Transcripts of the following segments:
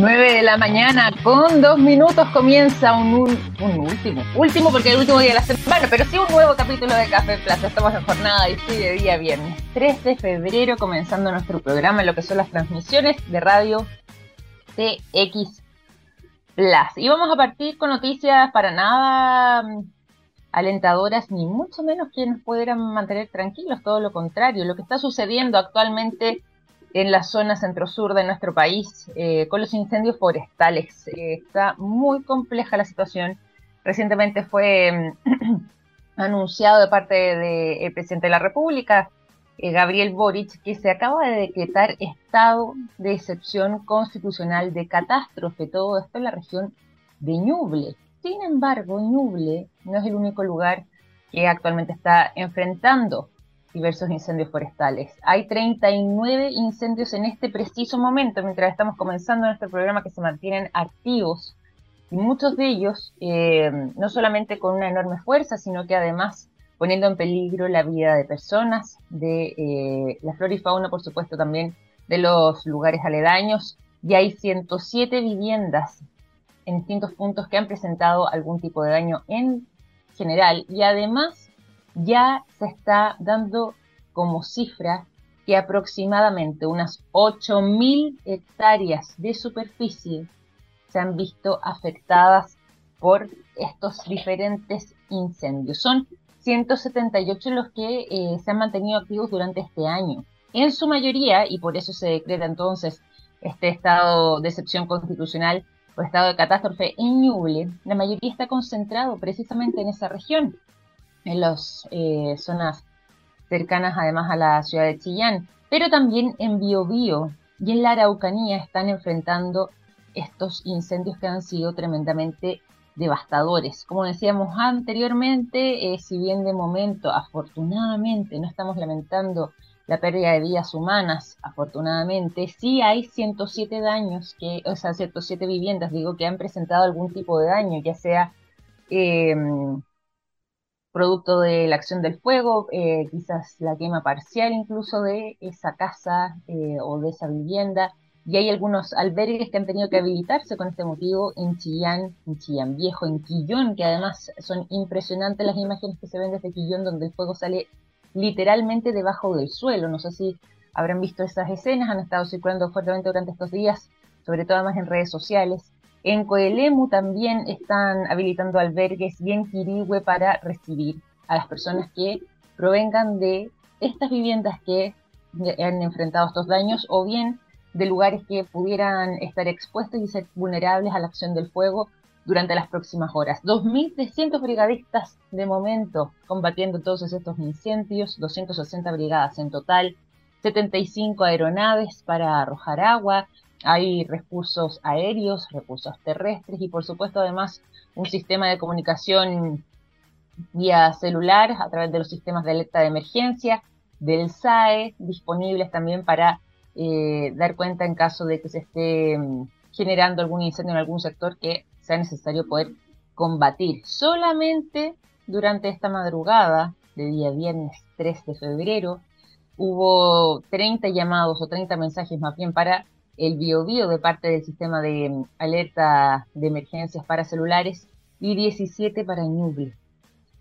9 de la mañana con dos minutos comienza un, un, último, último porque el último día de la semana, pero sí un nuevo capítulo de Café Plaza. Estamos en jornada y sí de día viernes, 3 de febrero, comenzando nuestro programa en lo que son las transmisiones de radio TX Plus. Y vamos a partir con noticias para nada mm, alentadoras, ni mucho menos que nos pudieran mantener tranquilos, todo lo contrario. Lo que está sucediendo actualmente en la zona centro-sur de nuestro país eh, con los incendios forestales. Eh, está muy compleja la situación. Recientemente fue anunciado de parte del presidente de la República, eh, Gabriel Boric, que se acaba de decretar estado de excepción constitucional de catástrofe, todo esto en la región de Ñuble. Sin embargo, Ñuble no es el único lugar que actualmente está enfrentando diversos incendios forestales. Hay 39 incendios en este preciso momento, mientras estamos comenzando nuestro programa, que se mantienen activos. Y muchos de ellos, eh, no solamente con una enorme fuerza, sino que además poniendo en peligro la vida de personas, de eh, la flora y fauna, por supuesto, también de los lugares aledaños. Y hay 107 viviendas en distintos puntos que han presentado algún tipo de daño en general. Y además ya se está dando como cifra que aproximadamente unas 8.000 hectáreas de superficie se han visto afectadas por estos diferentes incendios. Son 178 los que eh, se han mantenido activos durante este año. En su mayoría, y por eso se decreta entonces este estado de excepción constitucional o estado de catástrofe en Ñuble, la mayoría está concentrado precisamente en esa región en las eh, zonas cercanas además a la ciudad de Chillán, pero también en Biobío y en la Araucanía están enfrentando estos incendios que han sido tremendamente devastadores. Como decíamos anteriormente, eh, si bien de momento, afortunadamente, no estamos lamentando la pérdida de vidas humanas, afortunadamente, sí hay 107 daños, que, o sea, 107 viviendas, digo, que han presentado algún tipo de daño, ya sea eh, producto de la acción del fuego, eh, quizás la quema parcial incluso de esa casa eh, o de esa vivienda. Y hay algunos albergues que han tenido que habilitarse con este motivo en Chillán, en Chillán Viejo, en Quillón, que además son impresionantes las imágenes que se ven desde Quillón, donde el fuego sale literalmente debajo del suelo. No sé si habrán visto esas escenas, han estado circulando fuertemente durante estos días, sobre todo además en redes sociales. En Coelemu también están habilitando albergues y en para recibir a las personas que provengan de estas viviendas que han enfrentado estos daños o bien de lugares que pudieran estar expuestos y ser vulnerables a la acción del fuego durante las próximas horas. 2.300 brigadistas de momento combatiendo todos estos incendios, 260 brigadas en total, 75 aeronaves para arrojar agua, hay recursos aéreos, recursos terrestres y por supuesto además un sistema de comunicación vía celular a través de los sistemas de alerta de emergencia del SAE disponibles también para eh, dar cuenta en caso de que se esté mm, generando algún incendio en algún sector que sea necesario poder combatir. Solamente durante esta madrugada de día viernes 3 de febrero hubo 30 llamados o 30 mensajes más bien para el BioBio de parte del sistema de mm, alerta de emergencias para celulares y 17 para Ñuble.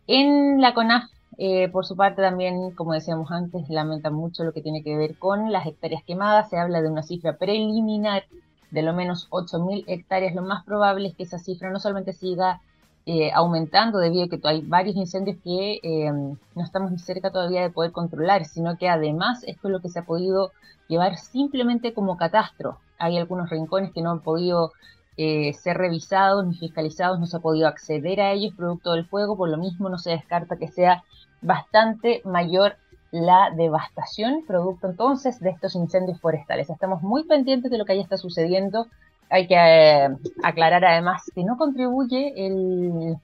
En la CONAF, eh, por su parte, también, como decíamos antes, lamenta mucho lo que tiene que ver con las hectáreas quemadas. Se habla de una cifra preliminar de lo menos 8.000 hectáreas. Lo más probable es que esa cifra no solamente siga eh, aumentando debido a que hay varios incendios que eh, no estamos ni cerca todavía de poder controlar, sino que además esto es lo que se ha podido llevar simplemente como catastro. Hay algunos rincones que no han podido eh, ser revisados ni fiscalizados, no se ha podido acceder a ellos producto del fuego, por lo mismo no se descarta que sea bastante mayor la devastación producto entonces de estos incendios forestales. Estamos muy pendientes de lo que ahí está sucediendo. Hay que eh, aclarar además que no contribuye el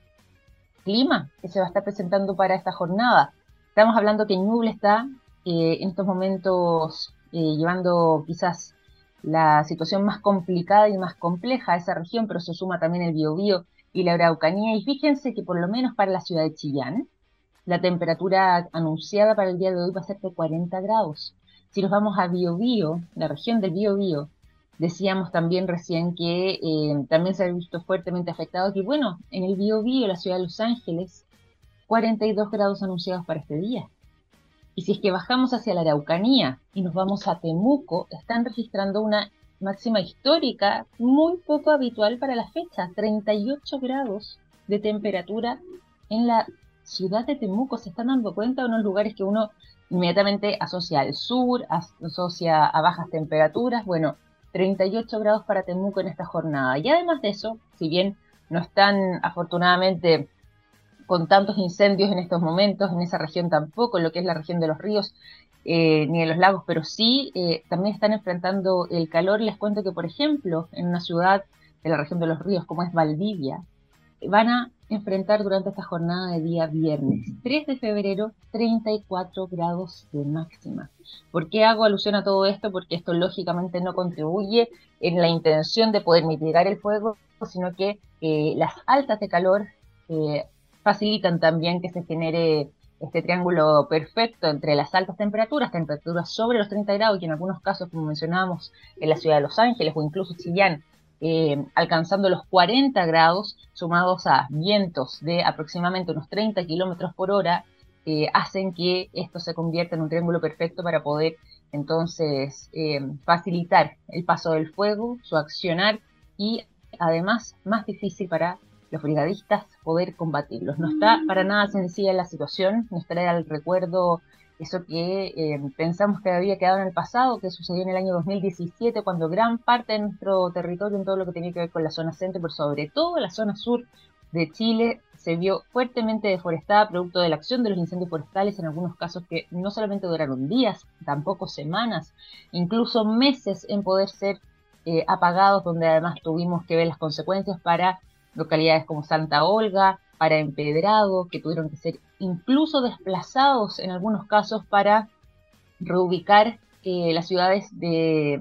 clima que se va a estar presentando para esta jornada. Estamos hablando que Ñuble está eh, en estos momentos eh, llevando quizás la situación más complicada y más compleja a esa región, pero se suma también el Biobío y la Araucanía. Y fíjense que por lo menos para la ciudad de Chillán, la temperatura anunciada para el día de hoy va a ser de 40 grados. Si nos vamos a Biobío, la región del Biobío, Decíamos también recién que eh, también se ha visto fuertemente afectado que, bueno, en el Biobío, la ciudad de Los Ángeles, 42 grados anunciados para este día. Y si es que bajamos hacia la Araucanía y nos vamos a Temuco, están registrando una máxima histórica muy poco habitual para la fecha, 38 grados de temperatura en la ciudad de Temuco. Se están dando cuenta de unos lugares que uno inmediatamente asocia al sur, asocia a bajas temperaturas. Bueno, 38 grados para Temuco en esta jornada. Y además de eso, si bien no están afortunadamente con tantos incendios en estos momentos, en esa región tampoco, lo que es la región de los ríos, eh, ni de los lagos, pero sí eh, también están enfrentando el calor. Les cuento que, por ejemplo, en una ciudad de la región de los ríos como es Valdivia, van a enfrentar durante esta jornada de día viernes 3 de febrero 34 grados de máxima. ¿Por qué hago alusión a todo esto? Porque esto lógicamente no contribuye en la intención de poder mitigar el fuego, sino que eh, las altas de calor eh, facilitan también que se genere este triángulo perfecto entre las altas temperaturas, temperaturas sobre los 30 grados y en algunos casos, como mencionábamos, en la ciudad de Los Ángeles o incluso Chillán, eh, alcanzando los 40 grados, sumados a vientos de aproximadamente unos 30 kilómetros por hora, eh, hacen que esto se convierta en un triángulo perfecto para poder entonces eh, facilitar el paso del fuego, su accionar y además más difícil para los brigadistas poder combatirlos. No está para nada sencilla la situación, nos trae al recuerdo eso que eh, pensamos que había quedado en el pasado, que sucedió en el año 2017, cuando gran parte de nuestro territorio, en todo lo que tenía que ver con la zona centro, pero sobre todo la zona sur de Chile, se vio fuertemente deforestada producto de la acción de los incendios forestales, en algunos casos que no solamente duraron días, tampoco semanas, incluso meses en poder ser eh, apagados, donde además tuvimos que ver las consecuencias para localidades como Santa Olga, para Empedrado, que tuvieron que ser incluso desplazados en algunos casos para reubicar eh, las ciudades de,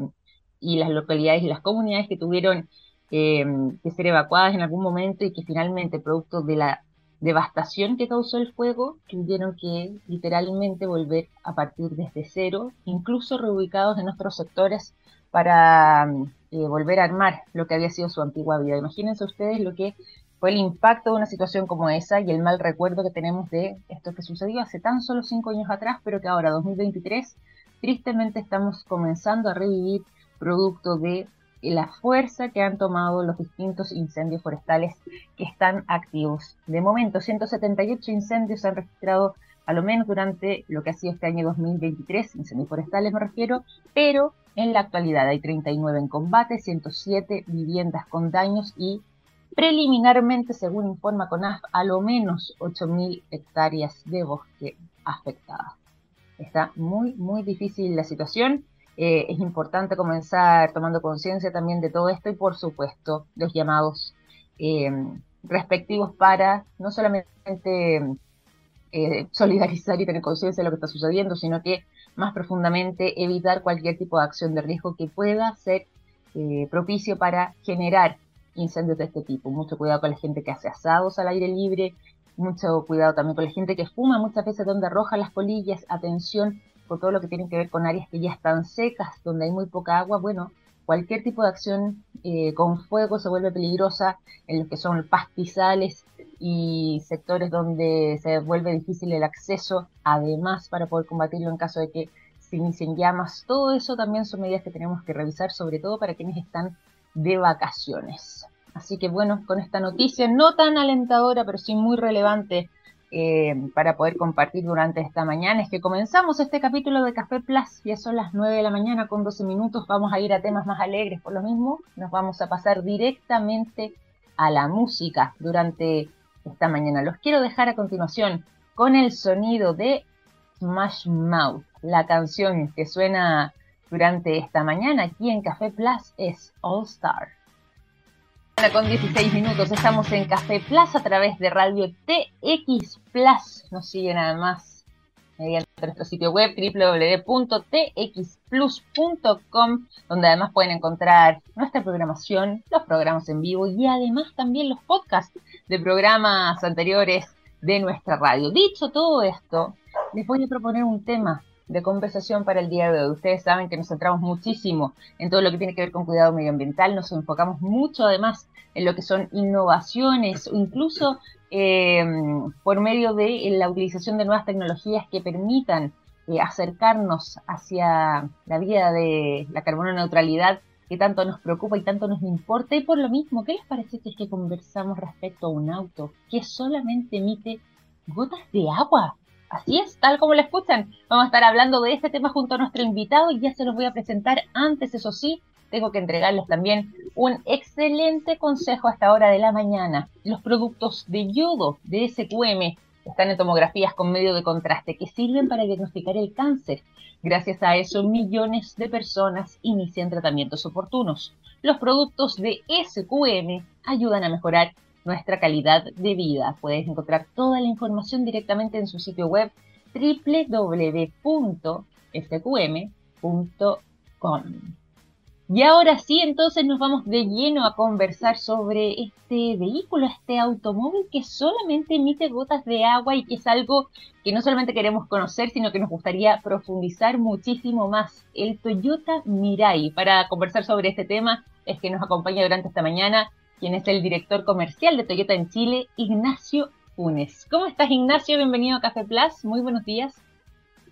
y las localidades y las comunidades que tuvieron eh, que ser evacuadas en algún momento y que finalmente, producto de la devastación que causó el fuego, tuvieron que literalmente volver a partir desde cero, incluso reubicados en otros sectores para eh, volver a armar lo que había sido su antigua vida. Imagínense ustedes lo que fue el impacto de una situación como esa y el mal recuerdo que tenemos de esto que sucedió hace tan solo cinco años atrás, pero que ahora, 2023, tristemente estamos comenzando a revivir producto de la fuerza que han tomado los distintos incendios forestales que están activos. De momento, 178 incendios se han registrado a lo menos durante lo que ha sido este año 2023, incendios forestales me refiero, pero en la actualidad hay 39 en combate, 107 viviendas con daños y Preliminarmente, según informa CONAF, a lo menos 8.000 hectáreas de bosque afectadas. Está muy, muy difícil la situación. Eh, es importante comenzar tomando conciencia también de todo esto y, por supuesto, los llamados eh, respectivos para no solamente eh, solidarizar y tener conciencia de lo que está sucediendo, sino que más profundamente evitar cualquier tipo de acción de riesgo que pueda ser propicio para generar incendios de este tipo. Mucho cuidado con la gente que hace asados al aire libre, mucho cuidado también con la gente que fuma muchas veces donde arroja las colillas, atención por todo lo que tiene que ver con áreas que ya están secas, donde hay muy poca agua, bueno, cualquier tipo de acción eh, con fuego se vuelve peligrosa en lo que son pastizales y sectores donde se vuelve difícil el acceso, además para poder combatirlo en caso de que se inicien llamas. Todo eso también son medidas que tenemos que revisar, sobre todo para quienes están de vacaciones. Así que bueno, con esta noticia no tan alentadora, pero sí muy relevante eh, para poder compartir durante esta mañana, es que comenzamos este capítulo de Café Plus, ya son las 9 de la mañana con 12 minutos, vamos a ir a temas más alegres por lo mismo, nos vamos a pasar directamente a la música durante esta mañana. Los quiero dejar a continuación con el sonido de Smash Mouth, la canción que suena durante esta mañana aquí en Café Plus es All Star. Con 16 minutos estamos en Café Plus a través de Radio TX Plus. Nos siguen además mediante nuestro sitio web www.txplus.com, donde además pueden encontrar nuestra programación, los programas en vivo y además también los podcasts de programas anteriores de nuestra radio. Dicho todo esto, les voy a proponer un tema de conversación para el día de hoy. Ustedes saben que nos centramos muchísimo en todo lo que tiene que ver con cuidado medioambiental, nos enfocamos mucho además en lo que son innovaciones o incluso eh, por medio de la utilización de nuevas tecnologías que permitan eh, acercarnos hacia la vía de la carbono neutralidad que tanto nos preocupa y tanto nos importa. Y por lo mismo, ¿qué les parece si es que conversamos respecto a un auto que solamente emite gotas de agua? Así es, tal como lo escuchan. Vamos a estar hablando de este tema junto a nuestro invitado y ya se los voy a presentar. Antes, eso sí, tengo que entregarles también un excelente consejo a esta hora de la mañana. Los productos de yodo de SQM están en tomografías con medio de contraste que sirven para diagnosticar el cáncer. Gracias a eso, millones de personas inician tratamientos oportunos. Los productos de SQM ayudan a mejorar nuestra calidad de vida. Puedes encontrar toda la información directamente en su sitio web www.fqm.com. Y ahora sí, entonces nos vamos de lleno a conversar sobre este vehículo, este automóvil que solamente emite gotas de agua y que es algo que no solamente queremos conocer, sino que nos gustaría profundizar muchísimo más. El Toyota Mirai. Para conversar sobre este tema es que nos acompaña durante esta mañana quien es el director comercial de Toyota en Chile, Ignacio Funes. ¿Cómo estás, Ignacio? Bienvenido a Café Plus. Muy buenos días.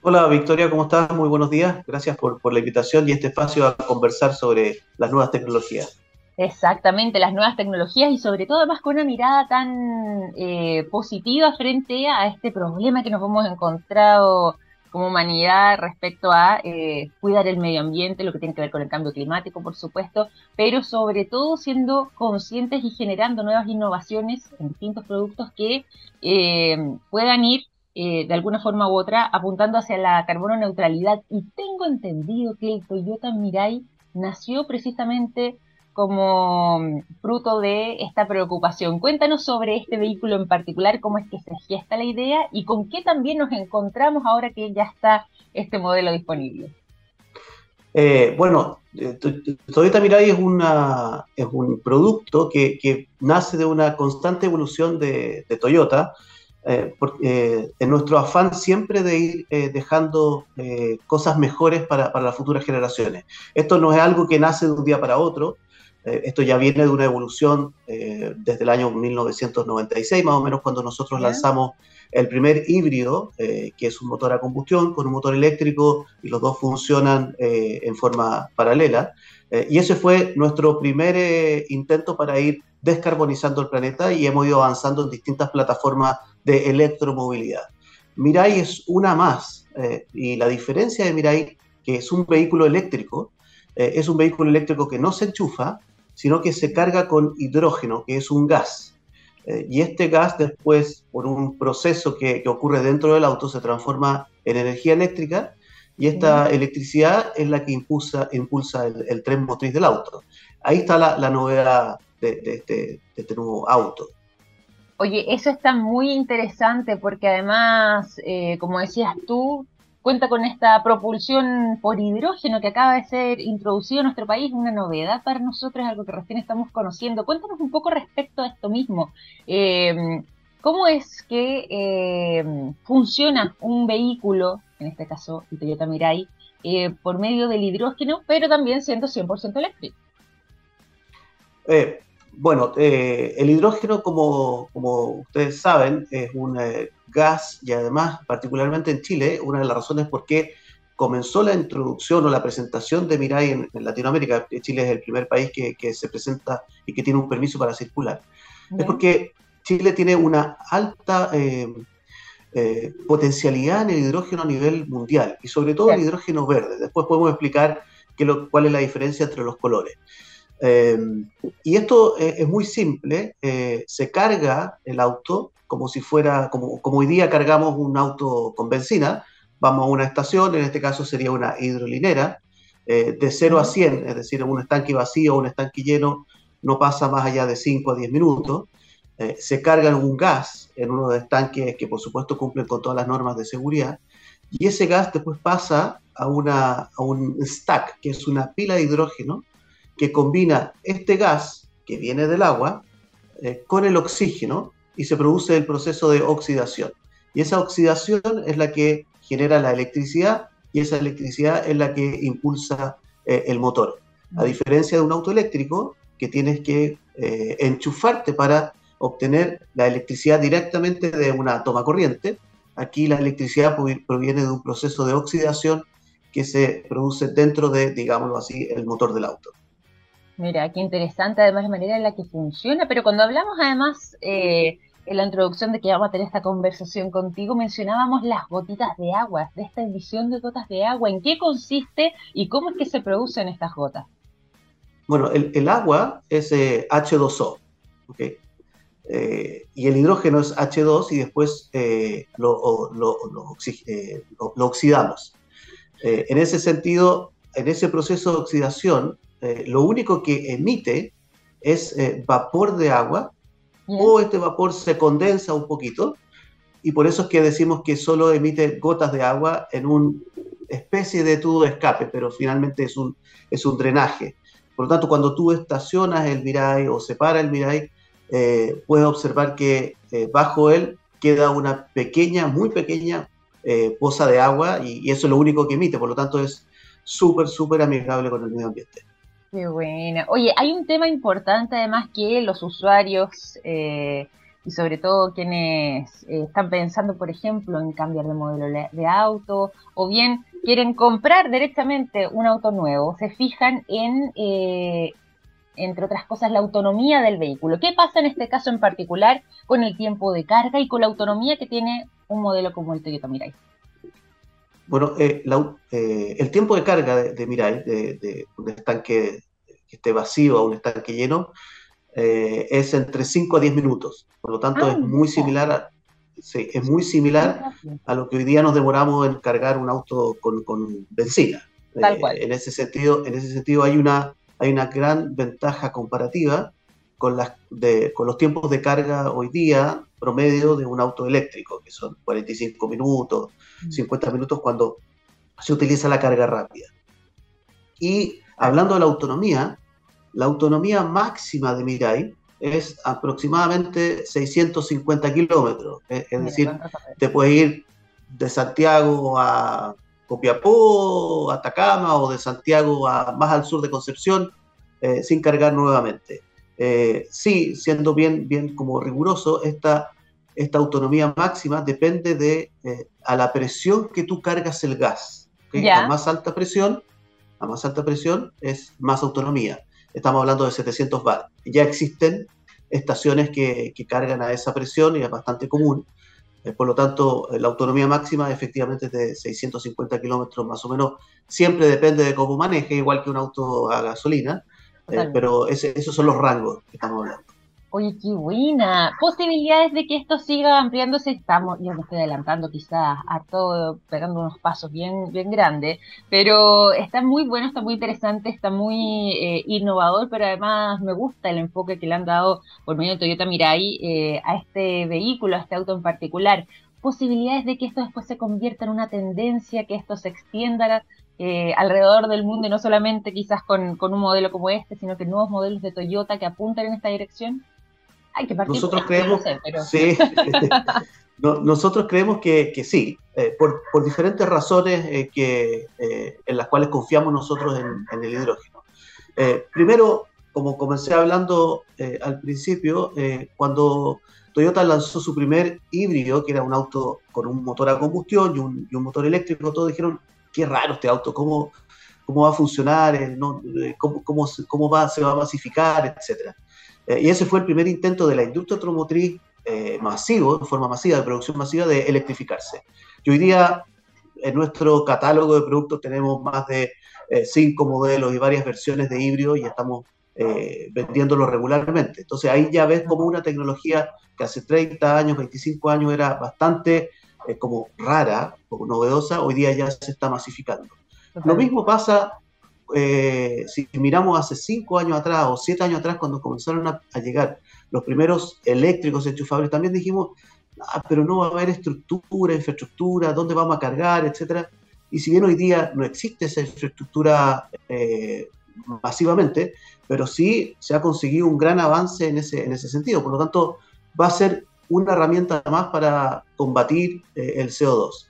Hola, Victoria, ¿cómo estás? Muy buenos días. Gracias por, la invitación y este espacio a conversar sobre las nuevas tecnologías. Exactamente, las nuevas tecnologías y sobre todo además con una mirada tan eh, positiva frente a este problema que nos hemos encontrado como humanidad respecto a eh, cuidar el medio ambiente, lo que tiene que ver con el cambio climático, por supuesto, pero sobre todo siendo conscientes y generando nuevas innovaciones en distintos productos que eh, puedan ir eh, de alguna forma u otra apuntando hacia la carbono neutralidad. Y tengo entendido que el Toyota Mirai nació precisamente como fruto de esta preocupación. Cuéntanos sobre este vehículo en particular, cómo es que se gesta la idea y con qué también nos encontramos ahora que ya está este modelo disponible. Eh, bueno, eh, Toyota Mirai es, un producto que, nace de una constante evolución de, Toyota, eh, en nuestro afán siempre de ir dejando cosas mejores para, las futuras generaciones. Esto no es algo que nace de un día para otro, eh, esto ya viene de una evolución eh, desde el año 1996, más o menos, cuando nosotros lanzamos el primer híbrido, eh, que es un motor a combustión con un motor eléctrico y los dos funcionan en forma paralela. y ese fue nuestro primer intento para ir descarbonizando el planeta y hemos ido avanzando en distintas plataformas de electromovilidad. Mirai es una más y la diferencia de Mirai, que es un vehículo eléctrico, es un vehículo eléctrico que no se enchufa, sino que se carga con hidrógeno, que es un gas. Eh, y este gas después, por un proceso que, ocurre dentro del auto, se transforma en energía eléctrica y esta electricidad es la que impulsa, impulsa el, tren motriz del auto. Ahí está la, novedad este, de, este, nuevo auto. Oye, eso está muy interesante porque además, eh, como decías tú, cuenta con esta propulsión por hidrógeno que acaba de ser introducido en nuestro país, una novedad para nosotros, algo que recién estamos conociendo. Cuéntanos un poco respecto a esto mismo. Eh, ¿Cómo es que eh, funciona un vehículo, en este caso el Toyota Mirai, eh, por medio del hidrógeno, pero también siendo 100% eléctrico? Bueno, el hidrógeno, como, como, ustedes saben, es un gas y además, particularmente en Chile, una de las razones por qué comenzó la introducción o la presentación de Mirai en, Latinoamérica, Chile es el primer país que, se presenta y que tiene un permiso para circular, es porque Chile tiene una alta eh, eh, potencialidad en el hidrógeno a nivel mundial y sobre todo el hidrógeno verde. Después podemos explicar qué lo, cuál es la diferencia entre los colores. Eh, y esto es muy simple, se carga el auto como si fuera, como, como hoy día cargamos un auto con benzina, vamos a una estación, en este caso sería una hidrolinera, eh, de 0 a 100, es decir, un estanque vacío o un estanque lleno no pasa más allá de 5 a 10 minutos. Eh, se carga un gas en uno de los estanques que por supuesto cumplen con todas las normas de seguridad y ese gas después pasa a, una, a un stack, que es una pila de hidrógeno que combina este gas que viene del agua eh, con el oxígeno y se produce el proceso de oxidación. Y esa oxidación es la que genera la electricidad y esa electricidad es la que impulsa eh, el motor. A diferencia de un auto eléctrico, que tienes que eh, enchufarte para obtener la electricidad directamente de una toma corriente, aquí la electricidad proviene de un proceso de oxidación que se produce dentro de, digámoslo así, el motor del auto. Mira, qué interesante además la manera en la que funciona, pero cuando hablamos además eh, en la introducción de que vamos a tener esta conversación contigo, mencionábamos las gotitas de agua, de esta emisión de gotas de agua, ¿en qué consiste y cómo es que se producen estas gotas? Bueno, el, agua es H2O, eh, eh, y el hidrógeno es H2 y después lo, lo, oxidamos. en ese sentido, en ese proceso de oxidación, eh, lo único que emite es eh, vapor de agua o este vapor se condensa un poquito y por eso es que decimos que solo emite gotas de agua en una especie de tubo de escape, pero finalmente es un, es un drenaje. Por lo tanto, cuando tú estacionas el Mirai o separa el Mirai, eh, puedes observar que bajo él queda una pequeña, muy pequeña poza de agua y, y, eso es lo único que emite. Por lo tanto, es súper, súper amigable con el medio ambiente. Qué buena. Oye, hay un tema importante además que los usuarios eh, y sobre todo quienes eh, están pensando, por ejemplo, en cambiar de modelo de auto o bien quieren comprar directamente un auto nuevo, se fijan en, eh, entre otras cosas, la autonomía del vehículo. ¿Qué pasa en este caso en particular con el tiempo de carga y con la autonomía que tiene un modelo como el Toyota Mirai? Bueno, eh, eh, el tiempo de carga de, Mirai, de, un estanque que esté vacío a un estanque lleno, eh, es entre 5 a 10 minutos. Por lo tanto, es ah, muy similar a, es muy similar a lo que hoy día nos demoramos en cargar un auto con, benzina. Tal cual. en ese sentido, en ese sentido hay una, hay una gran ventaja comparativa con, las, con los tiempos de carga hoy día promedio de un auto eléctrico, que son 45 minutos, 50 minutos cuando se utiliza la carga rápida. Y hablando de la autonomía, la autonomía máxima de Mirai es aproximadamente 650 kilómetros. Es, decir, te puedes ir de Santiago a Copiapó, Atacama o de Santiago a más al sur de Concepción eh, sin cargar nuevamente. Eh, sí, siendo bien, bien como riguroso, esta esta autonomía máxima depende de eh, a la presión que tú cargas el gas. A más alta presión, a más alta presión es más autonomía. Estamos hablando de 700 bar. Ya existen estaciones que, cargan a esa presión y es bastante común. Eh, por lo tanto, la autonomía máxima efectivamente es de 650 kilómetros más o menos. Siempre depende de cómo maneje, igual que un auto a gasolina. Eh, pero esos son los rangos que estamos hablando. Oye, qué buena. Posibilidades de que esto siga ampliándose. Estamos, yo me estoy adelantando quizás a todo, pegando unos pasos bien, bien grandes, pero está muy bueno, está muy interesante, está muy eh, innovador, pero además me gusta el enfoque que le han dado por medio de Toyota Mirai eh, a este vehículo, a este auto en particular. Posibilidades de que esto después se convierta en una tendencia, que esto se extienda eh, alrededor del mundo y no solamente quizás con, con un modelo como este, sino que nuevos modelos de Toyota que apuntan en esta dirección. Nosotros creemos, sí, nosotros creemos que, sí, eh, por, diferentes razones eh, que, en las cuales confiamos nosotros en, el hidrógeno. primero, como comencé hablando al principio, cuando Toyota lanzó su primer híbrido, que era un auto con un motor a combustión y un, motor eléctrico, todos dijeron, qué raro este auto, cómo, cómo va a funcionar, cómo, cómo, cómo va, se va a masificar, etcétera. Eh, y ese fue el primer intento de la industria automotriz eh, masivo, de forma masiva, de producción masiva, de electrificarse. Y hoy día en nuestro catálogo de productos tenemos más de eh, cinco modelos y varias versiones de híbrido y estamos vendiéndolo regularmente. Entonces ahí ya ves como una tecnología que hace 30 años, 25 años era bastante como rara, o novedosa, hoy día ya se está masificando. Lo mismo pasa eh, si miramos hace cinco años atrás o siete años atrás, cuando comenzaron a, llegar los primeros eléctricos enchufables, también dijimos, ah, pero no va a haber estructura, infraestructura, dónde vamos a cargar, etcétera. Y si bien hoy día no existe esa infraestructura eh, masivamente, pero sí se ha conseguido un gran avance en ese, en ese sentido. Por lo tanto, va a ser una herramienta más para combatir eh, el CO2.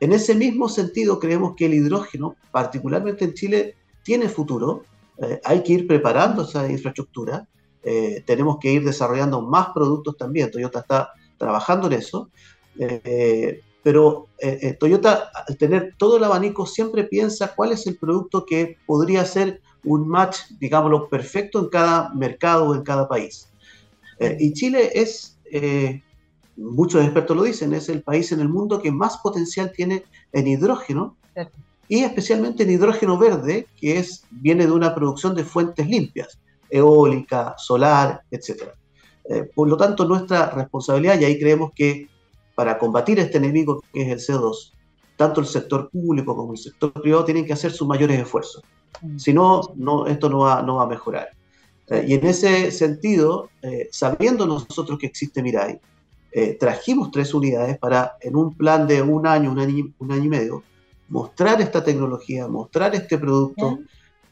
en ese mismo sentido, creemos que el hidrógeno, particularmente en Chile, tiene futuro. Eh, hay que ir preparando esa infraestructura. Eh, tenemos que ir desarrollando más productos también. Toyota está trabajando en eso. Eh, pero Toyota, al tener todo el abanico, siempre piensa cuál es el producto que podría ser un match, digámoslo, perfecto en cada mercado o en cada país. y Chile es muchos expertos lo dicen, es el país en el mundo que más potencial tiene en hidrógeno y especialmente en hidrógeno verde, que es, viene de una producción de fuentes limpias, eólica, solar, etc. Eh, por lo tanto, nuestra responsabilidad, y ahí creemos que para combatir este enemigo que es el CO2, tanto el sector público como el sector privado tienen que hacer sus mayores esfuerzos. Mm. Si no, no esto no va, no va a mejorar. Eh, y en ese sentido, eh, sabiendo nosotros que existe Mirai, eh, trajimos tres unidades para, en un plan de un año, un año, un año y medio, mostrar esta tecnología, mostrar este producto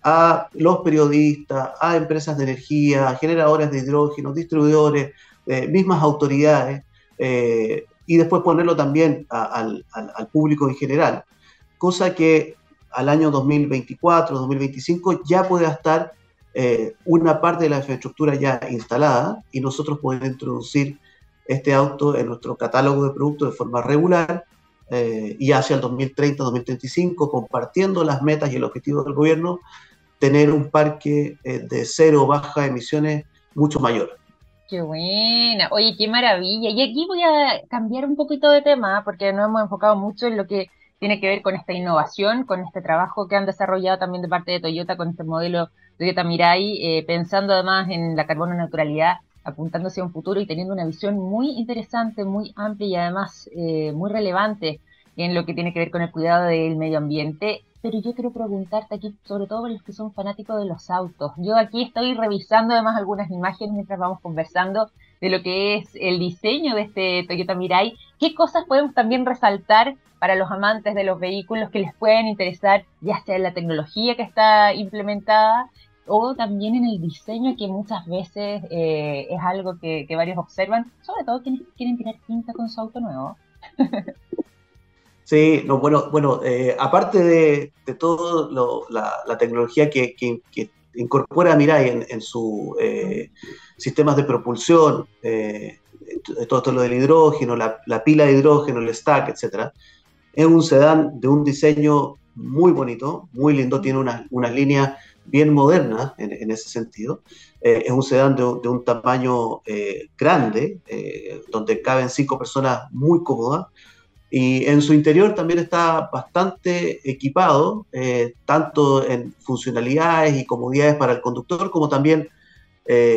a los periodistas, a empresas de energía, a generadores de hidrógeno, distribuidores, mismas autoridades, y después ponerlo también al, público en general, cosa que al año 2024, 2025 ya pueda estar una parte de la infraestructura ya instalada y nosotros poder introducir este auto en nuestro catálogo de productos de forma regular eh, y hacia el 2030-2035, compartiendo las metas y el objetivo del gobierno, tener un parque eh, de cero baja emisiones mucho mayor. Qué buena, oye, qué maravilla. Y aquí voy a cambiar un poquito de tema, porque nos hemos enfocado mucho en lo que tiene que ver con esta innovación, con este trabajo que han desarrollado también de parte de Toyota con este modelo Toyota Mirai, eh, pensando además en la carbono neutralidad apuntándose a un futuro y teniendo una visión muy interesante, muy amplia y además eh, muy relevante en lo que tiene que ver con el cuidado del medio ambiente. Pero yo quiero preguntarte aquí, sobre todo para los que son fanáticos de los autos. Yo aquí estoy revisando además algunas imágenes mientras vamos conversando de lo que es el diseño de este Toyota Mirai. ¿Qué cosas podemos también resaltar para los amantes de los vehículos que les pueden interesar, ya sea en la tecnología que está implementada o también en el diseño que muchas veces eh, es algo que, varios observan, sobre todo quienes quieren tirar tinta con su auto nuevo. sí, no, bueno, bueno eh, aparte de, de todo la, tecnología que, incorpora Mirai en, sus eh, sistemas de propulsión, todo, lo del hidrógeno, la, pila de hidrógeno, el stack, etc., es un sedán de un diseño muy bonito, muy lindo, tiene unas, unas líneas bien moderna en, ese sentido. Eh, es un sedán de, un tamaño eh, grande, eh, donde caben cinco personas muy cómodas. Y en su interior también está bastante equipado, tanto en funcionalidades y comodidades para el conductor, como también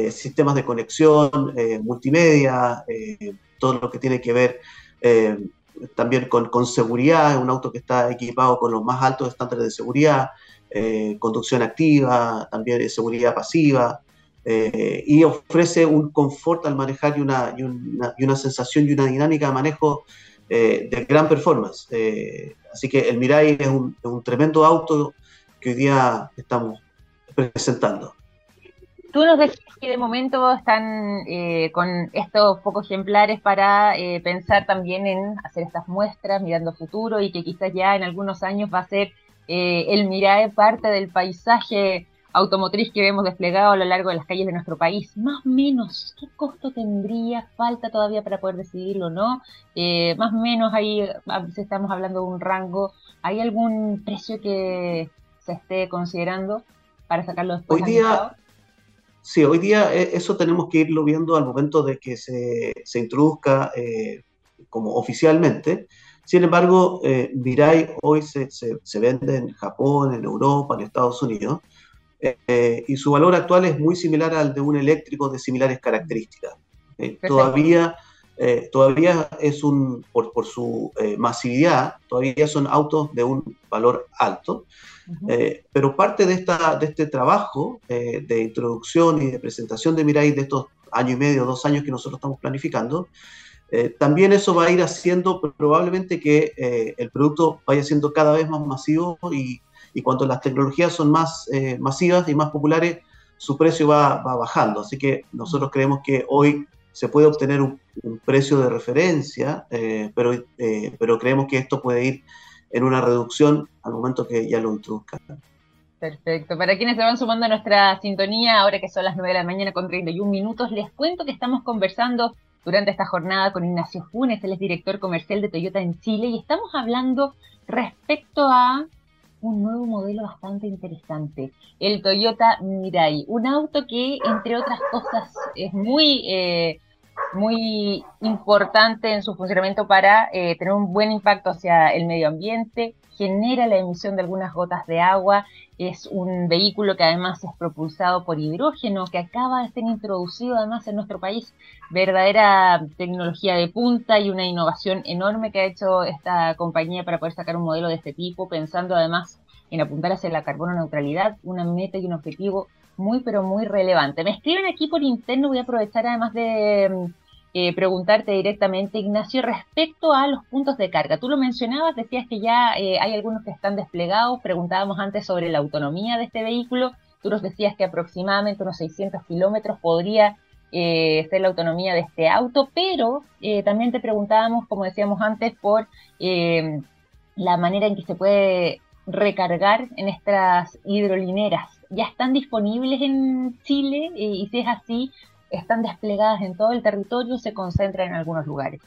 sistemas de conexión, multimedia, todo lo que tiene que ver también con, con, seguridad. Es un auto que está equipado con los más altos estándares de seguridad. Eh, conducción activa, también seguridad pasiva, eh, y ofrece un confort al manejar y una, y una, y una sensación y una dinámica de manejo eh, de gran performance. así que el Mirai es un, un, tremendo auto que hoy día estamos presentando. Tú nos decías que de momento están con estos pocos ejemplares para pensar también en hacer estas muestras mirando futuro y que quizás ya en algunos años va a ser eh, el Mirae parte del paisaje automotriz que vemos desplegado a lo largo de las calles de nuestro país. Más o menos, ¿qué costo tendría? Falta todavía para poder decidirlo, ¿no? Eh, más o menos ahí, a veces estamos hablando de un rango. ¿Hay algún precio que se esté considerando para sacarlo después? Hoy día, sí, hoy día eh, eso tenemos que irlo viendo al momento de que se, se introduzca como oficialmente. Sin embargo, eh, Mirai hoy se, se, vende en Japón, en Europa, en Estados Unidos, eh, y su valor actual es muy similar al de un eléctrico de similares características. Eh, todavía, todavía es un, por, por su masividad, todavía son autos de un valor alto, pero parte de, esta, de este trabajo de introducción y de presentación de Mirai de estos año y medio, dos años que nosotros estamos planificando, eh, también eso va a ir haciendo probablemente que eh, el producto vaya siendo cada vez más masivo y, y cuando las tecnologías son más eh, masivas y más populares, su precio va, va, bajando. Así que nosotros creemos que hoy se puede obtener un, precio de referencia, pero, pero creemos que esto puede ir en una reducción al momento que ya lo introduzcan. Perfecto. Para quienes se van sumando a nuestra sintonía, ahora que son las 9 de la mañana con 31 minutos, les cuento que estamos conversando durante esta jornada con Ignacio Funes, él es director comercial de Toyota en Chile, y estamos hablando respecto a un nuevo modelo bastante interesante, el Toyota Mirai, un auto que, entre otras cosas, es muy... Eh, muy importante en su funcionamiento para eh, tener un buen impacto hacia el medio ambiente, genera la emisión de algunas gotas de agua, es un vehículo que además es propulsado por hidrógeno, que acaba de ser introducido además en nuestro país, verdadera tecnología de punta y una innovación enorme que ha hecho esta compañía para poder sacar un modelo de este tipo, pensando además en apuntar hacia la carbono neutralidad, una meta y un objetivo muy pero muy relevante. Me escriben aquí por interno, voy a aprovechar además de eh, preguntarte directamente, Ignacio, respecto a los puntos de carga. Tú lo mencionabas, decías que ya eh, hay algunos que están desplegados, preguntábamos antes sobre la autonomía de este vehículo, tú nos decías que aproximadamente unos 600 kilómetros podría eh, ser la autonomía de este auto, pero también te preguntábamos, como decíamos antes, por la manera en que se puede recargar en estas hidrolineras. ¿Ya están disponibles en Chile? y si es así, están desplegadas en todo el territorio, se concentran en algunos lugares.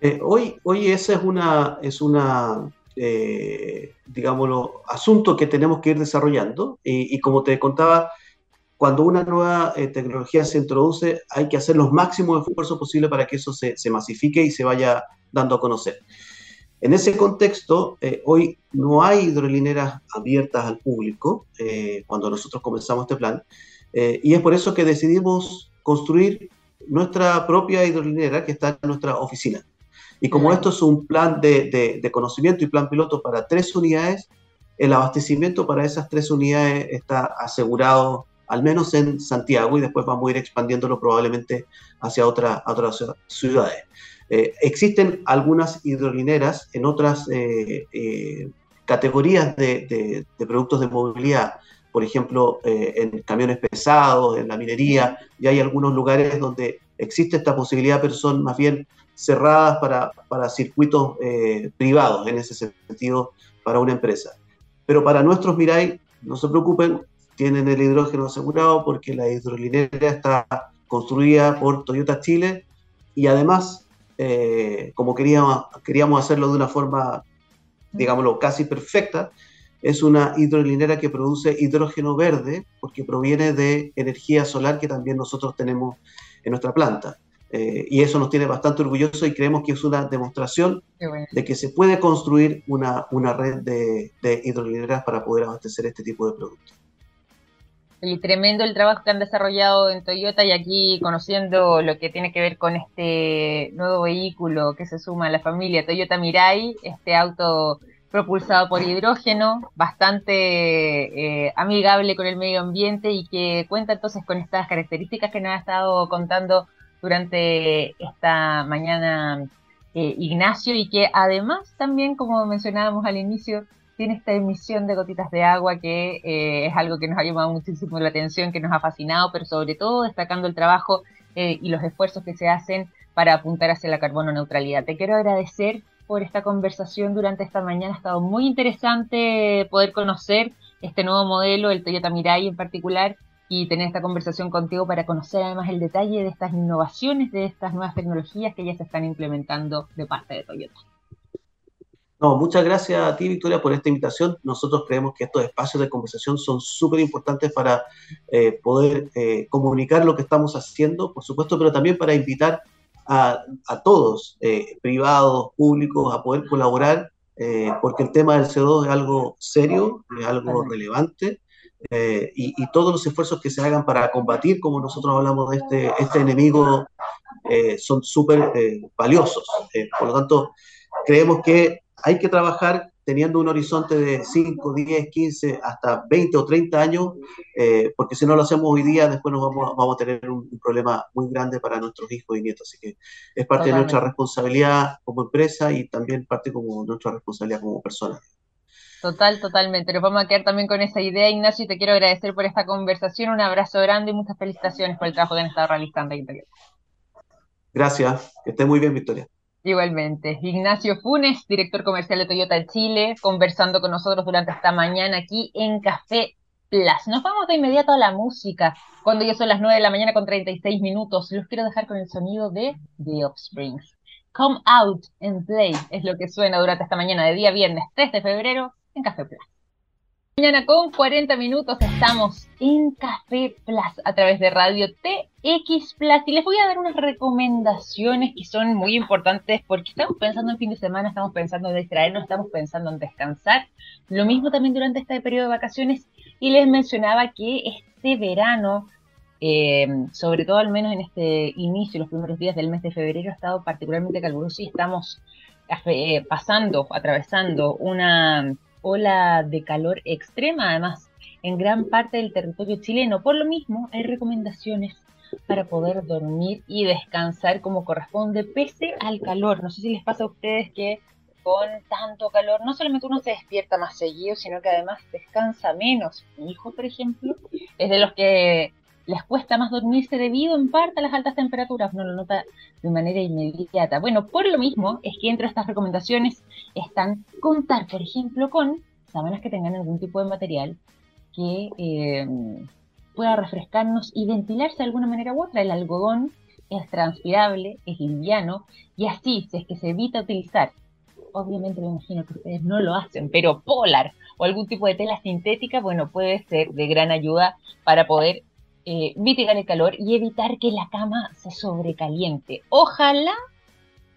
Eh, hoy, hoy ese es una, es una eh, digámoslo, asunto que tenemos que ir desarrollando y, como te contaba, cuando una nueva eh, tecnología se introduce hay que hacer los máximos esfuerzos posibles para que eso se, se, masifique y se vaya dando a conocer. En ese contexto, hoy no hay hidrolineras abiertas al público cuando nosotros comenzamos este plan, eh, y es por eso que decidimos construir nuestra propia hidrolinera que está en nuestra oficina. Y como esto es un plan de, de, conocimiento y plan piloto para tres unidades, el abastecimiento para esas tres unidades está asegurado al menos en Santiago y después vamos a ir expandiéndolo probablemente hacia otra, otras ciudades. Eh, existen algunas hidrolineras en otras eh, categorías de, productos de movilidad, por ejemplo, eh, en camiones pesados, en la minería, y hay algunos lugares donde existe esta posibilidad, pero son más bien cerradas para, para circuitos eh, privados, en ese sentido, para una empresa. Pero para nuestros Mirai, no se preocupen, tienen el hidrógeno asegurado porque la hidrolinera está construida por Toyota Chile y además, eh, como queríamos, queríamos hacerlo de una forma, digámoslo, casi perfecta, es una hidrolinera que produce hidrógeno verde porque proviene de energía solar que también nosotros tenemos en nuestra planta. Eh, y eso nos tiene bastante orgulloso y creemos que es una demostración de que se puede construir una, una red de, de, hidrolineras para poder abastecer este tipo de productos. Y tremendo el trabajo que han desarrollado en Toyota y aquí conociendo lo que tiene que ver con este nuevo vehículo que se suma a la familia Toyota Mirai, este auto propulsado por hidrógeno, bastante eh, amigable con el medio ambiente y que cuenta entonces con estas características que nos ha estado contando durante esta mañana eh, Ignacio y que además también, como mencionábamos al inicio, tiene esta emisión de gotitas de agua que eh, es algo que nos ha llamado muchísimo la atención, que nos ha fascinado, pero sobre todo destacando el trabajo y los esfuerzos que se hacen para apuntar hacia la carbono neutralidad. Te quiero agradecer por esta conversación durante esta mañana. Ha estado muy interesante poder conocer este nuevo modelo, el Toyota Mirai en particular, y tener esta conversación contigo para conocer además el detalle de estas innovaciones, de estas nuevas tecnologías que ya se están implementando de parte de Toyota. No, muchas gracias a ti, Victoria, por esta invitación. Nosotros creemos que estos espacios de conversación son súper importantes para eh, poder eh, comunicar lo que estamos haciendo, por supuesto, pero también para invitar a, todos, eh, privados, públicos, a poder colaborar, eh, porque el tema del CO2 es algo serio, es algo relevante, eh, y, todos los esfuerzos que se hagan para combatir, como nosotros hablamos de este, este enemigo, son súper valiosos. por lo tanto, creemos que hay que trabajar teniendo un horizonte de 5, 10, 15, hasta 20 o 30 años, eh, porque si no lo hacemos hoy día, después nos vamos, vamos a tener un, problema muy grande para nuestros hijos y nietos. Así que es parte de nuestra responsabilidad como empresa y también parte como nuestra responsabilidad como persona. Total, totalmente. Nos vamos a quedar también con esa idea, Ignacio, y te quiero agradecer por esta conversación. Un abrazo grande y muchas felicitaciones por el trabajo que han estado realizando. Gracias, que esté muy bien, Victoria. Igualmente. Ignacio Funes, director comercial de Toyota Chile, conversando con nosotros durante esta mañana aquí en Café Plus. Nos vamos de inmediato a la música. Cuando ya son las 9 de la mañana con 36 minutos, los quiero dejar con el sonido de The Offsprings. Come Out and Play es lo que suena durante esta mañana de día viernes 3 de febrero en Café Plus. Mañana con 40 minutos estamos en Café Plus a través de Radio TX Plus y les voy a dar unas recomendaciones que son muy importantes porque estamos pensando en fin de semana, estamos pensando en distraernos, estamos pensando en descansar. Lo mismo también durante este periodo de vacaciones y les mencionaba que este verano, eh, sobre todo al menos en este inicio, los primeros días del mes de febrero, ha estado particularmente caluroso y estamos eh, pasando, atravesando una ola de calor extrema, además, en gran parte del territorio chileno. Por lo mismo, hay recomendaciones para poder dormir y descansar como corresponde, pese al calor. No sé si les pasa a ustedes que con tanto calor, no solamente uno se despierta más seguido, sino que además descansa menos. Mi hijo, por ejemplo, es de los que les cuesta más dormirse debido en parte a las altas temperaturas, no lo nota de manera inmediata. Bueno, por lo mismo es que entre estas recomendaciones están contar, por ejemplo, con sábanas que tengan algún tipo de material que eh, pueda refrescarnos y ventilarse de alguna manera u otra. El algodón es transpirable, es liviano y así, si es que se evita utilizar, obviamente me imagino que ustedes no lo hacen, pero polar o algún tipo de tela sintética, bueno, puede ser de gran ayuda para poder eh, mitigar el calor y evitar que la cama se sobrecaliente. Ojalá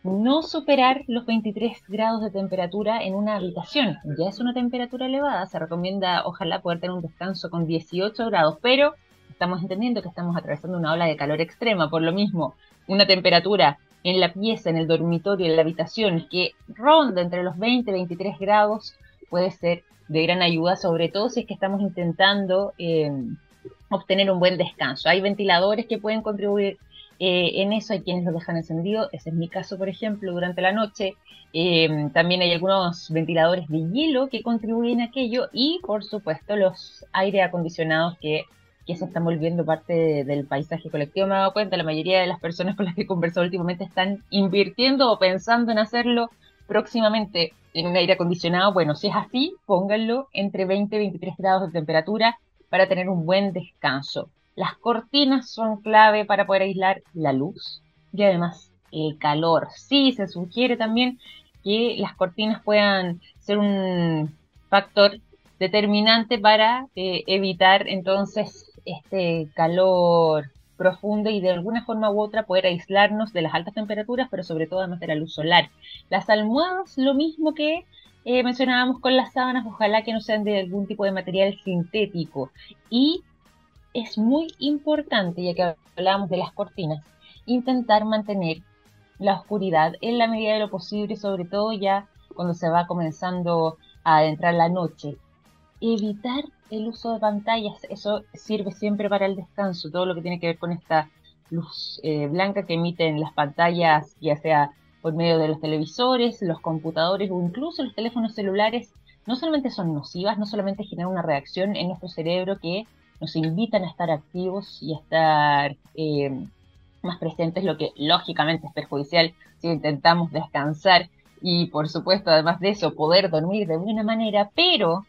no superar los 23 grados de temperatura en una habitación. Ya es una temperatura elevada, se recomienda ojalá poder tener un descanso con 18 grados, pero estamos entendiendo que estamos atravesando una ola de calor extrema, por lo mismo, una temperatura en la pieza, en el dormitorio, en la habitación que ronda entre los 20 y 23 grados puede ser de gran ayuda, sobre todo si es que estamos intentando eh, obtener un buen descanso. Hay ventiladores que pueden contribuir eh, en eso, hay quienes lo dejan encendido, ese es mi caso, por ejemplo, durante la noche. Eh, también hay algunos ventiladores de hielo que contribuyen a aquello y, por supuesto, los aire acondicionados que, que se están volviendo parte del paisaje colectivo. Me he dado cuenta, la mayoría de las personas con las que he conversado últimamente están invirtiendo o pensando en hacerlo próximamente en un aire acondicionado. Bueno, si es así, pónganlo entre 20 y 23 grados de temperatura para tener un buen descanso. Las cortinas son clave para poder aislar la luz y además el calor. Sí, se sugiere también que las cortinas puedan ser un factor determinante para eh, evitar entonces este calor profundo y de alguna forma u otra poder aislarnos de las altas temperaturas, pero sobre todo además de la luz solar. Las almohadas, lo mismo que eh, mencionábamos con las sábanas, ojalá que no sean de algún tipo de material sintético. Y es muy importante, ya que hablábamos de las cortinas, intentar mantener la oscuridad en la medida de lo posible, sobre todo ya cuando se va comenzando a adentrar la noche. Evitar el uso de pantallas, eso sirve siempre para el descanso, todo lo que tiene que ver con esta luz eh, blanca que emiten las pantallas, ya sea por medio de los televisores, los computadores o incluso los teléfonos celulares, no solamente son nocivas, no solamente generan una reacción en nuestro cerebro que nos invitan a estar activos y a estar eh, más presentes, lo que lógicamente es perjudicial si intentamos descansar y por supuesto además de eso poder dormir de buena manera, pero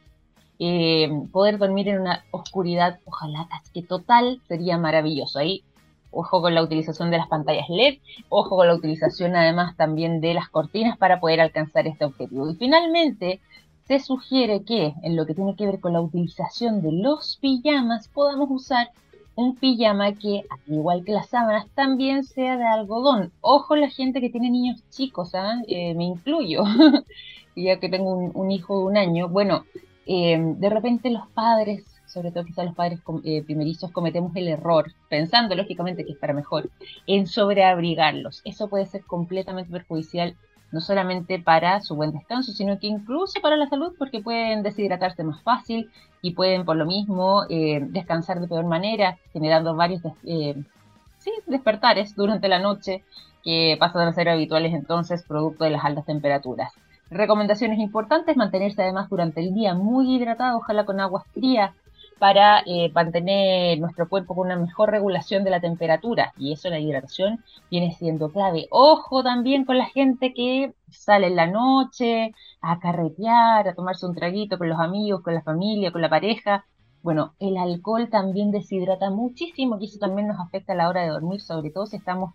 eh, poder dormir en una oscuridad, ojalá que total, sería maravilloso. Ahí ojo con la utilización de las pantallas LED, ojo con la utilización además también de las cortinas para poder alcanzar este objetivo. Y finalmente, se sugiere que en lo que tiene que ver con la utilización de los pijamas, podamos usar un pijama que, al igual que las sábanas, también sea de algodón. Ojo la gente que tiene niños chicos, ¿ah? eh, me incluyo, ya que tengo un, hijo de un año. Bueno, eh, de repente los padres sobre todo quizás los padres eh, primerizos cometemos el error, pensando lógicamente que es para mejor, en sobreabrigarlos. Eso puede ser completamente perjudicial, no solamente para su buen descanso, sino que incluso para la salud, porque pueden deshidratarse más fácil y pueden por lo mismo eh, descansar de peor manera, generando varios eh, despertares durante la noche que pasan a ser habituales entonces producto de las altas temperaturas. Recomendaciones importantes, mantenerse además durante el día muy hidratado, ojalá con agua fría, para eh, mantener nuestro cuerpo con una mejor regulación de la temperatura y eso la hidratación viene siendo clave. Ojo también con la gente que sale en la noche a carretear, a tomarse un traguito con los amigos, con la familia, con la pareja. Bueno, el alcohol también deshidrata muchísimo y eso también nos afecta a la hora de dormir, sobre todo si estamos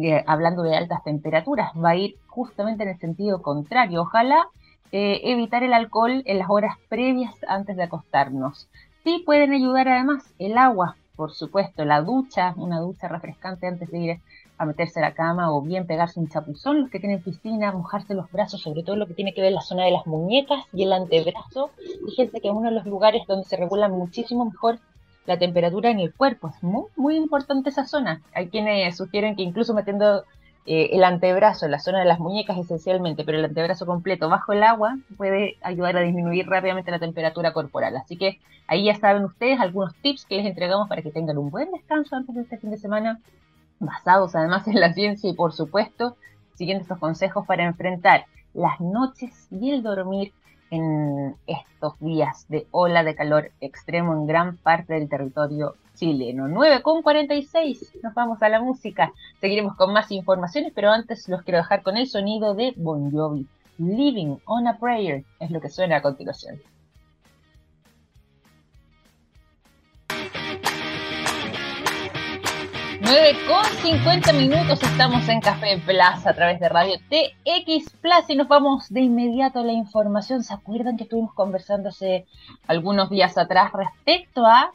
eh, hablando de altas temperaturas. Va a ir justamente en el sentido contrario. Ojalá eh, evitar el alcohol en las horas previas antes de acostarnos. Sí pueden ayudar además el agua, por supuesto, la ducha, una ducha refrescante antes de ir a meterse a la cama o bien pegarse un chapuzón, los que tienen piscina, mojarse los brazos, sobre todo lo que tiene que ver la zona de las muñecas y el antebrazo. Fíjense que es uno de los lugares donde se regula muchísimo mejor la temperatura en el cuerpo. Es muy, muy importante esa zona. Hay quienes sugieren que incluso metiendo eh, el antebrazo, la zona de las muñecas esencialmente, pero el antebrazo completo bajo el agua puede ayudar a disminuir rápidamente la temperatura corporal. Así que ahí ya saben ustedes algunos tips que les entregamos para que tengan un buen descanso antes de este fin de semana, basados además en la ciencia y por supuesto siguiendo estos consejos para enfrentar las noches y el dormir en estos días de ola de calor extremo en gran parte del territorio chileno. 9 con 46, nos vamos a la música. Seguiremos con más informaciones, pero antes los quiero dejar con el sonido de Bon Jovi. Living on a Prayer es lo que suena a continuación. 9 con 50 minutos estamos en Café Plaza a través de Radio TX Plus y nos vamos de inmediato a la información. ¿Se acuerdan que estuvimos conversando hace algunos días atrás respecto a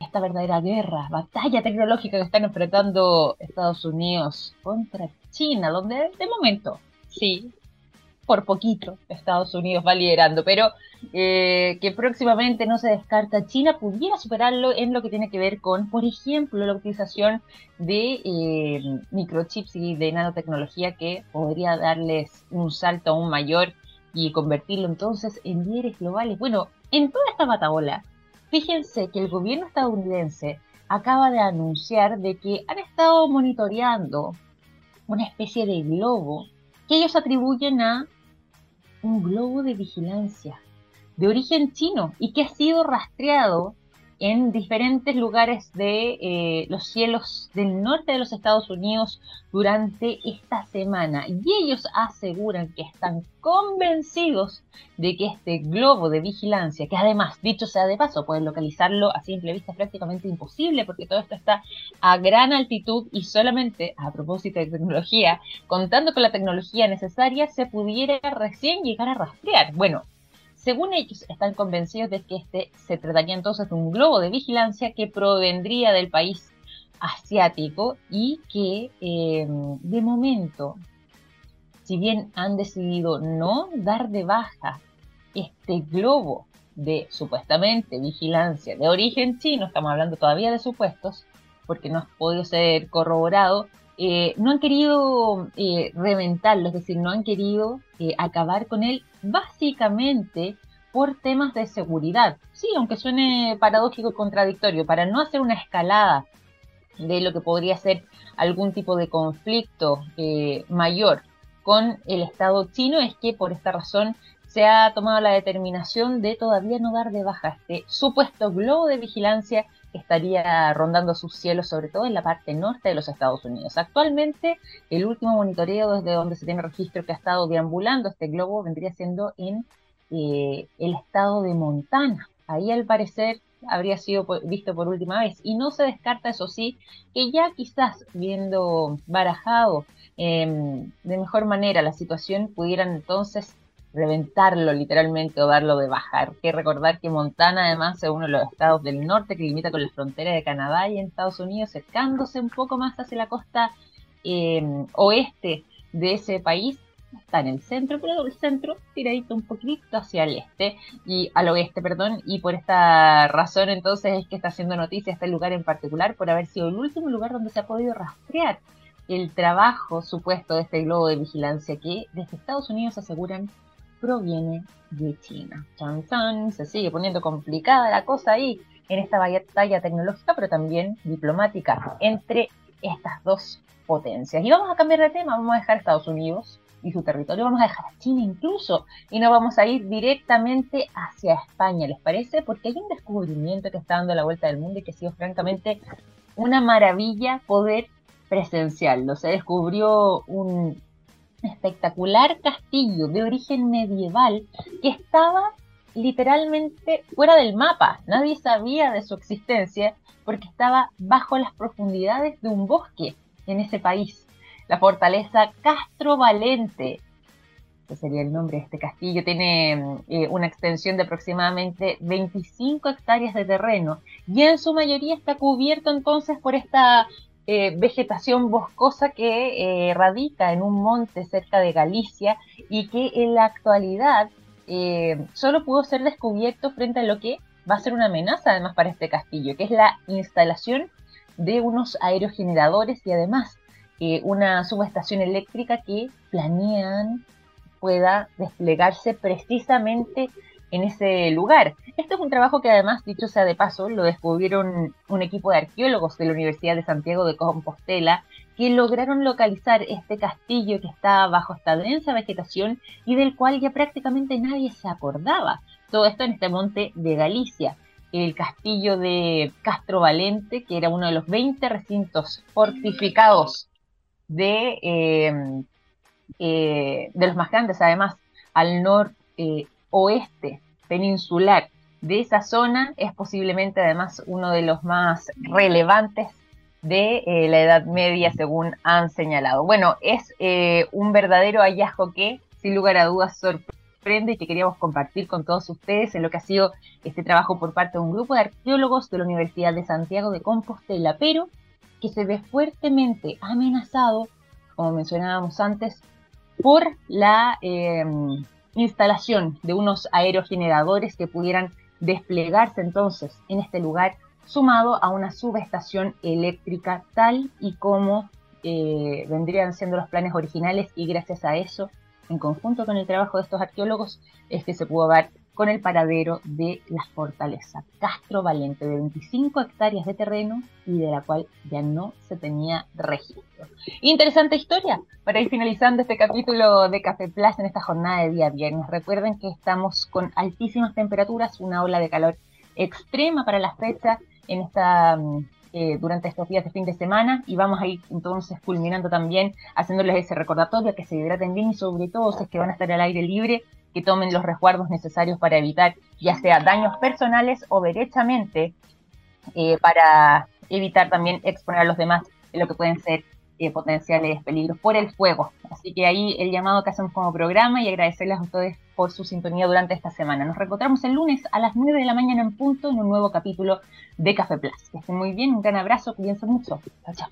esta verdadera guerra, batalla tecnológica que están enfrentando Estados Unidos contra China, donde de momento, sí, por poquito Estados Unidos va liderando, pero eh, que próximamente no se descarta China pudiera superarlo en lo que tiene que ver con, por ejemplo, la utilización de eh, microchips y de nanotecnología que podría darles un salto aún mayor y convertirlo entonces en líderes globales. Bueno, en toda esta bataola, Fíjense que el gobierno estadounidense acaba de anunciar de que han estado monitoreando una especie de globo que ellos atribuyen a un globo de vigilancia de origen chino y que ha sido rastreado en diferentes lugares de eh, los cielos del norte de los Estados Unidos durante esta semana. Y ellos aseguran que están convencidos de que este globo de vigilancia, que además, dicho sea de paso, pueden localizarlo a simple vista prácticamente imposible porque todo esto está a gran altitud y solamente, a propósito de tecnología, contando con la tecnología necesaria, se pudiera recién llegar a rastrear. Bueno, según ellos, están convencidos de que este se trataría entonces de un globo de vigilancia que provendría del país asiático y que eh, de momento, si bien han decidido no dar de baja este globo de supuestamente vigilancia de origen chino, estamos hablando todavía de supuestos, porque no ha podido ser corroborado, eh, no han querido eh, reventarlo, es decir, no han querido eh, acabar con él básicamente por temas de seguridad. Sí, aunque suene paradójico y contradictorio, para no hacer una escalada de lo que podría ser algún tipo de conflicto mayor con el Estado chino, es que por esta razón se ha tomado la determinación de todavía no dar de baja este supuesto globo de vigilancia estaría rondando sus cielos, sobre todo en la parte norte de los Estados Unidos. Actualmente, el último monitoreo desde donde se tiene registro que ha estado deambulando este globo vendría siendo en eh, el estado de Montana. Ahí, al parecer, habría sido visto por última vez. Y no se descarta, eso sí, que ya quizás viendo barajado em, de mejor manera la situación, pudieran entonces reventarlo literalmente o darlo de bajar. que recordar que Montana además es uno de los estados del norte que limita con la frontera de Canadá y en Estados Unidos, acercándose un poco más hacia la costa em, oeste de ese país. Está en el centro, pero el centro tiradito un poquito hacia el este y al oeste, perdón, y por esta razón entonces es que está haciendo noticia este lugar en particular por haber sido el último lugar donde se ha podido rastrear el trabajo supuesto de este globo de vigilancia que desde Estados Unidos aseguran proviene de China. Chan, chan, se sigue poniendo complicada la cosa ahí en esta batalla tecnológica, pero también diplomática entre estas dos potencias. Y vamos a cambiar de tema, vamos a dejar Estados Unidos y su territorio, vamos a dejar a China incluso y no vamos a ir directamente hacia España, ¿les parece? Porque hay un descubrimiento que está dando la vuelta del mundo y que ha sido francamente una maravilla poder presenciarlo. Se descubrió un espectacular castillo de origen medieval que estaba literalmente fuera del mapa. Nadie sabía de su existencia porque estaba bajo las profundidades de un bosque en ese país. La fortaleza Castro Valente, que sería el nombre de este castillo, tiene eh, una extensión de aproximadamente 25 hectáreas de terreno y en su mayoría está cubierto entonces por esta eh, vegetación boscosa que eh, radica en un monte cerca de Galicia y que en la actualidad solo pudo ser descubierto frente a lo que va a ser una amenaza además para este castillo, que es la instalación de unos aerogeneradores y además eh, una subestación eléctrica que planean pueda desplegarse precisamente en ese lugar. Esto es un trabajo que además, dicho sea de paso, lo descubrieron un equipo de arqueólogos de la Universidad de Santiago de Compostela que lograron localizar este castillo que está bajo esta densa vegetación y del cual ya prácticamente nadie se acordaba. Todo esto en este monte de Galicia el castillo de Castro Valente, que era uno de los 20 recintos fortificados de, em, eh, de los más grandes, además, al noroeste eh, peninsular de esa zona, es posiblemente además uno de los más relevantes de eh, la Edad Media, según han señalado. Bueno, es un verdadero hallazgo que, sin lugar a dudas, sorprende y que queríamos compartir con todos ustedes en lo que ha sido este trabajo por parte de un grupo de arqueólogos de la Universidad de Santiago de Compostela, pero que se ve fuertemente amenazado, como mencionábamos antes, por la em, instalación de unos aerogeneradores que pudieran desplegarse entonces en este lugar, sumado a una subestación eléctrica tal y como eh, vendrían siendo los planes originales y gracias a eso en conjunto con el trabajo de estos arqueólogos, es que se pudo dar con el paradero de la fortaleza Castro Valente, de 25 hectáreas de terreno y de la cual ya no se tenía registro. Interesante historia para ir finalizando este capítulo de Café Plus en esta jornada de día viernes. Recuerden que estamos con altísimas temperaturas, una ola de calor extrema para la fecha en esta mm, eh, durante estos días de fin de semana y vamos a ir entonces culminando también haciéndoles ese recordatorio que se hidraten bien y sobre todo si es que van a estar al aire libre que tomen los resguardos necesarios para evitar ya sea daños personales o derechamente eh, para evitar también exponer a los demás lo que pueden ser eh, potenciales peligros por el fuego. Así que ahí el llamado que hacemos como programa y agradecerles a ustedes por su sintonía durante esta semana. Nos reencontramos el lunes a las 9 de la mañana en punto en un nuevo capítulo de Café Plus. Que estén muy bien, un gran abrazo, cuídense mucho. Chao, chao.